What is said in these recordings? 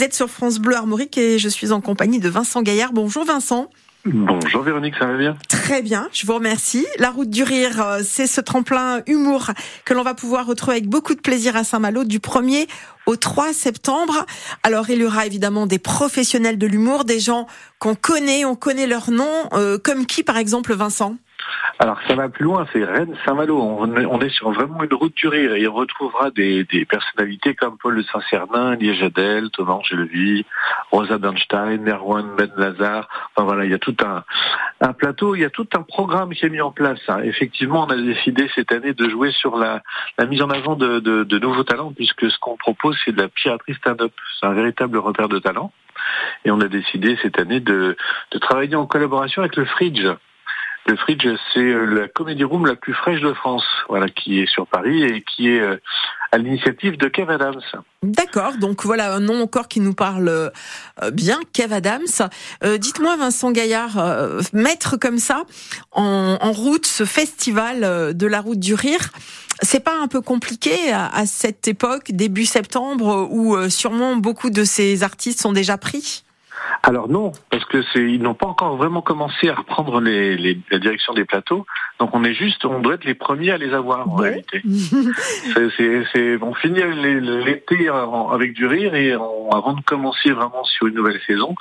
Vous êtes sur France Bleu Armorique et je suis en compagnie de Vincent Gaillard. Bonjour Vincent. Bonjour Véronique, ça va bien? Très bien, je vous remercie. La route du rire, euh, c'est ce tremplin humour que l'on va pouvoir retrouver avec beaucoup de plaisir à Saint-Malo du 1er au 3 septembre. Alors il y aura évidemment des professionnels de l'humour, des gens qu'on connaît, on connaît leur nom, euh, comme qui par exemple Vincent? Alors ça va plus loin, c'est Rennes Saint-Malo. On est sur vraiment une route du rire et on retrouvera des, personnalités comme Paul de Saint-Cernin, Liège Adel, Thomas Angelevi, Rosa Bernstein, Erwan Ben Lazare. Enfin voilà, il y a tout un, plateau, il y a tout un programme qui est mis en place. Hein. Effectivement, on a décidé cette année de jouer sur la, mise en avant de, nouveaux talents puisque ce qu'on propose c'est de la piraterie stand-up. C'est un véritable repère de talent. Et on a décidé cette année de, de travailler en collaboration avec le Fridge. Le Fridge, c'est euh, la comédie room la plus fraîche de France, voilà, qui est sur Paris et qui est euh, à l'initiative de Kev Adams. D'accord, donc voilà un nom encore qui nous parle euh, bien, Kev Adams. Dites-moi, Vincent Gaillard, mettre comme ça en, route ce festival de la route du rire, c'est pas un peu compliqué à, cette époque, début septembre, où sûrement beaucoup de ces artistes sont déjà pris? Alors non, parce que c'est ils n'ont pas encore vraiment commencé à reprendre les, les, la direction des plateaux. Donc on est juste, on doit être les premiers à les avoir en réalité. c'est, on finit l'été avec du rire et avant de commencer vraiment sur une nouvelle saison,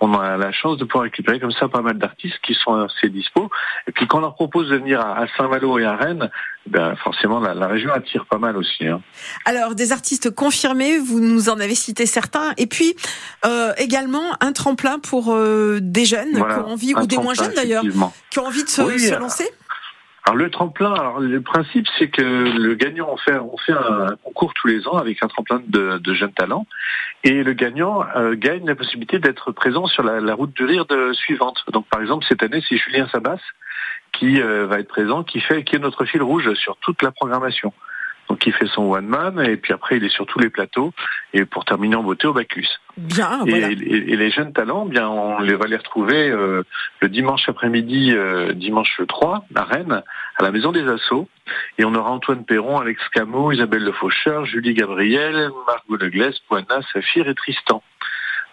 on a la chance de pouvoir récupérer comme ça pas mal d'artistes qui sont assez dispo. Et puis quand on leur propose de venir à Saint-Malo et à Rennes, ben forcément la, la, région attire pas mal aussi. Hein. Alors des artistes confirmés, vous nous en avez cité certains, et puis euh, également un tremplin pour euh, des jeunes qui ont envie, ou des moins jeunes d'ailleurs, qui ont envie de se, se lancer. Alors le tremplin, alors le principe c'est que le gagnant on fait on fait un concours tous les ans avec un tremplin de, de jeunes talents et le gagnant euh, gagne la possibilité d'être présent sur la, la, route du rire de, suivante. Donc par exemple cette année c'est Julien Sabas qui euh, va être présent, qui fait qui est notre fil rouge sur toute la programmation. Donc il fait son one man et puis après il est sur tous les plateaux et pour terminer en beauté au Bacchus. Bien. Et, et, les jeunes talents, bien on les va les retrouver euh, le dimanche après-midi, euh, dimanche 3 à Rennes, à la Maison des Assauts. Et on aura Antoine Perron, Alex Camo, Isabelle Le Faucheur, Julie Gabriel, Margot Legles, Poina, Saphir et Tristan.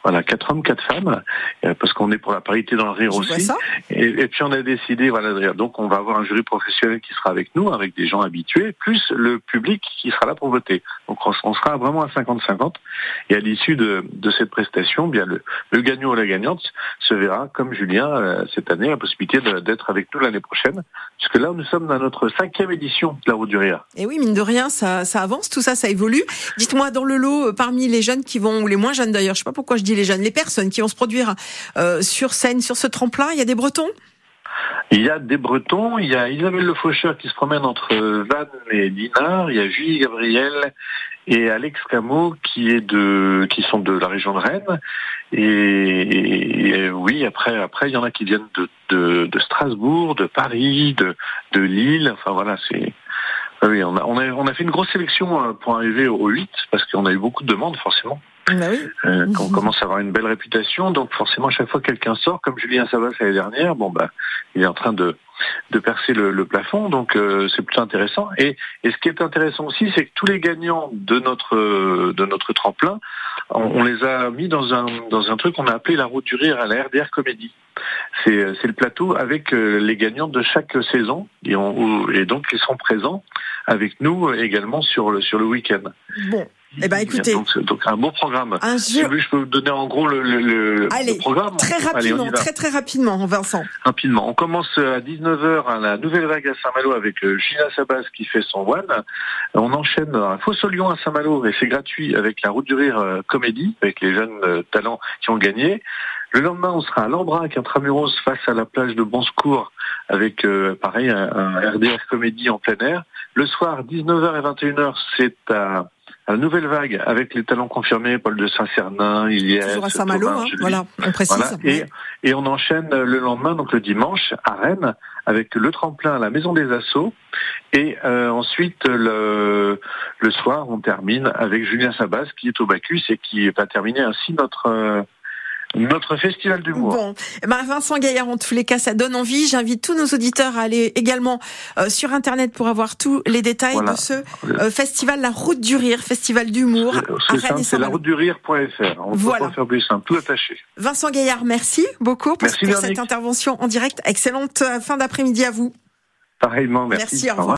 Voilà, quatre hommes, quatre femmes, euh, parce qu'on est pour la parité dans le rire aussi. Et, et, puis on a décidé, voilà, donc on va avoir un jury professionnel qui sera avec nous, avec des gens habitués, plus le public qui sera là pour voter. Donc on, sera vraiment à 50-50. Et à l'issue de, de, cette prestation, bien le, le, gagnant ou la gagnante se verra, comme Julien euh, cette année, la possibilité d'être avec nous l'année prochaine, puisque là nous sommes dans notre cinquième édition de la Route du Rire. Et oui, mine de rien, ça, ça avance, tout ça, ça évolue. Dites-moi dans le lot, euh, parmi les jeunes qui vont, ou les moins jeunes d'ailleurs, je sais pas pourquoi je dis les jeunes, les personnes qui vont se produire euh, sur scène, sur ce tremplin Il y a des Bretons? Il y a des Bretons, il y a Isabelle Le Faucheur qui se promène entre Vannes et Dinard, il y a Julie Gabriel et Alex Camo qui sont de la région de Rennes et, oui après après il y en a qui viennent de, Strasbourg, de Paris, de, Lille, enfin voilà c'est on a, fait une grosse sélection euh, pour arriver au 8 parce qu'on a eu beaucoup de demandes forcément. Bah oui. euh, on commence à avoir une belle réputation, donc forcément à chaque fois que quelqu'un sort, comme Julien Savas l'année dernière, bon bah il est en train de, de percer le, le plafond, donc euh, c'est plutôt intéressant. Et, et ce qui est intéressant aussi, c'est que tous les gagnants de notre de notre tremplin, on, les a mis dans un dans un truc qu'on a appelé la route du rire à la RDR Comédie. C'est le plateau avec euh, les gagnants de chaque saison et, on, et donc ils sont présents avec nous également sur le sur le week-end. Bon. Eh ben, écoutez. Donc, un beau programme. Un Si vous je peux vous donner en gros le, le, Allez, programme. Très rapidement, très très rapidement, Vincent. Rapidement. On commence à 19h à la Nouvelle Vague à Saint-Malo avec euh, Gina Sabas qui fait son one. On enchaîne à Fosso-Lyon à Saint-Malo et c'est gratuit avec la Route du Rire euh, Comédie avec les jeunes euh, talents qui ont gagné. Le lendemain, on sera à Lambrac, intramuros, face à la plage de Bon Secours, avec pareil un, un RDR comédie en plein air. Le soir, 19h et 21h, c'est à la nouvelle vague avec les talents confirmés, Paul de Saint-Cernin, Iliès, Toujours à Saint-Malo, hein, voilà, on précise. Et, et, on enchaîne le lendemain, donc le dimanche, à Rennes, avec le tremplin à la Maison des Assauts. Et euh, ensuite, le, le soir, on termine avec Julien Sabas, qui est au Bacchus et qui va terminer ainsi notre... Euh, Notre festival d'humour. Bon, eh ben Vincent Gaillard, en tous les cas, ça donne envie. J'invite tous nos auditeurs à aller également euh, sur Internet pour avoir tous les détails Voilà. de ce euh, festival La Route du Rire, festival d'humour. C'est la route du rire.fr. On Voilà. peut pas faire plus simple, tout attaché. Vincent Gaillard, merci beaucoup pour, Merci, pour cette intervention en direct. Excellente euh, fin d'après-midi à vous. Pareillement, merci. Merci, au revoir.